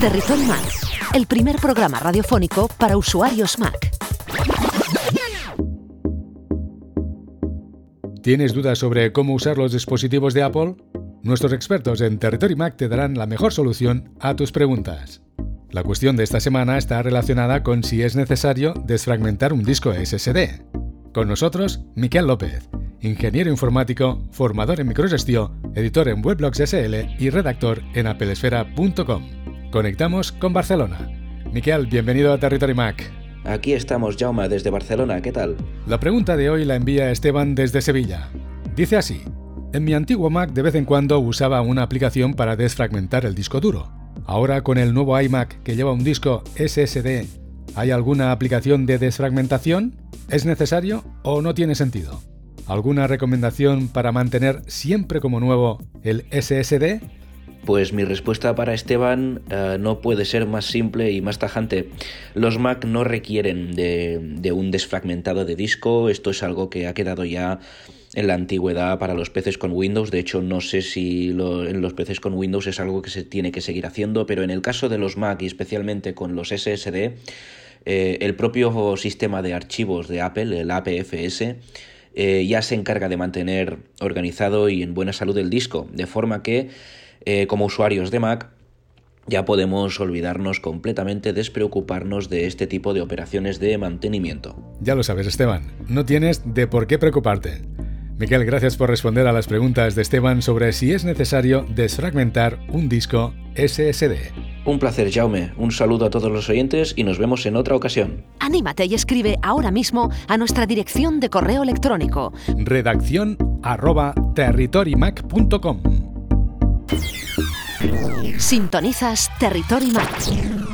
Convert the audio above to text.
Territory Mac, el primer programa radiofónico para usuarios Mac. ¿Tienes dudas sobre cómo usar los dispositivos de Apple? Nuestros expertos en Territory Mac te darán la mejor solución a tus preguntas. La cuestión de esta semana está relacionada con si es necesario desfragmentar un disco SSD. Con nosotros, Miquel López, ingeniero informático, formador en microgestión, editor en Weblogs SL y redactor en apelesfera.com. Conectamos con Barcelona. Miquel, bienvenido a Territory Mac. Aquí estamos, Jauma, desde Barcelona, ¿qué tal? La pregunta de hoy la envía Esteban desde Sevilla. Dice así, en mi antiguo Mac de vez en cuando usaba una aplicación para desfragmentar el disco duro. Ahora con el nuevo iMac que lleva un disco SSD, ¿hay alguna aplicación de desfragmentación? ¿Es necesario o no tiene sentido? ¿Alguna recomendación para mantener siempre como nuevo el SSD? Pues mi respuesta para Esteban eh, no puede ser más simple y más tajante. Los Mac no requieren de, un desfragmentado de disco, esto es algo que ha quedado ya en la antigüedad para los PCs con Windows. De hecho, no sé si en los PCs con Windows es algo que se tiene que seguir haciendo, pero en el caso de los Mac y especialmente con los SSD, eh, el propio sistema de archivos de Apple, el APFS, eh, ya se encarga de mantener organizado y en buena salud el disco, de forma que eh, como usuarios de Mac ya podemos olvidarnos completamente, despreocuparnos de este tipo de operaciones de mantenimiento. Ya lo sabes, Esteban, no tienes de por qué preocuparte. Miquel, gracias por responder a las preguntas de Esteban sobre si es necesario desfragmentar un disco SSD. Un placer, Jaume. Un saludo a todos los oyentes y nos vemos en otra ocasión. Anímate y escribe ahora mismo a nuestra dirección de correo electrónico. Redacción arroba Sintonizas Territory Mac.